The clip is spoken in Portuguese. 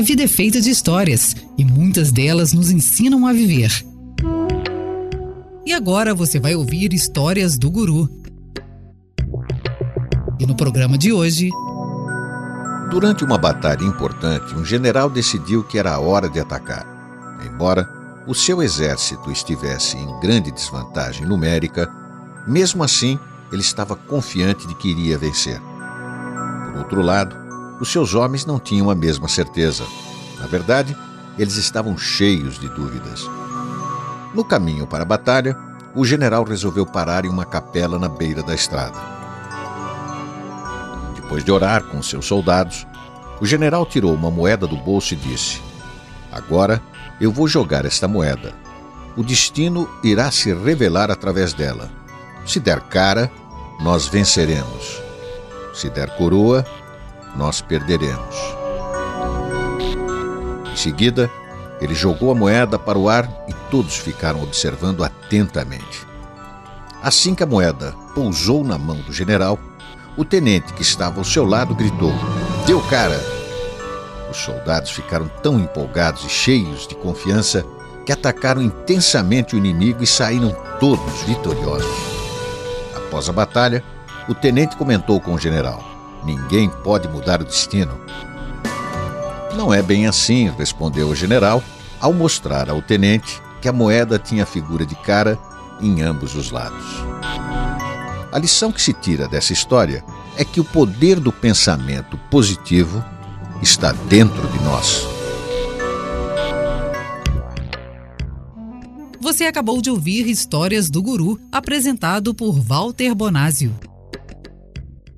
A vida é feita de histórias e muitas delas nos ensinam a viver. E agora você vai ouvir histórias do Guru. E no programa de hoje. Durante uma batalha importante, um general decidiu que era a hora de atacar. Embora o seu exército estivesse em grande desvantagem numérica, mesmo assim ele estava confiante de que iria vencer. Por outro lado, os seus homens não tinham a mesma certeza. Na verdade, eles estavam cheios de dúvidas. No caminho para a batalha, o general resolveu parar em uma capela na beira da estrada. Depois de orar com seus soldados, o general tirou uma moeda do bolso e disse: Agora eu vou jogar esta moeda. O destino irá se revelar através dela. Se der cara, nós venceremos. Se der coroa, nós perderemos. Em seguida, ele jogou a moeda para o ar e todos ficaram observando atentamente. Assim que a moeda pousou na mão do general, o tenente que estava ao seu lado gritou: Deu cara! Os soldados ficaram tão empolgados e cheios de confiança que atacaram intensamente o inimigo e saíram todos vitoriosos. Após a batalha, o tenente comentou com o general: Ninguém pode mudar o destino. Não é bem assim, respondeu o general, ao mostrar ao tenente que a moeda tinha figura de cara em ambos os lados. A lição que se tira dessa história é que o poder do pensamento positivo está dentro de nós. Você acabou de ouvir Histórias do Guru, apresentado por Walter Bonásio.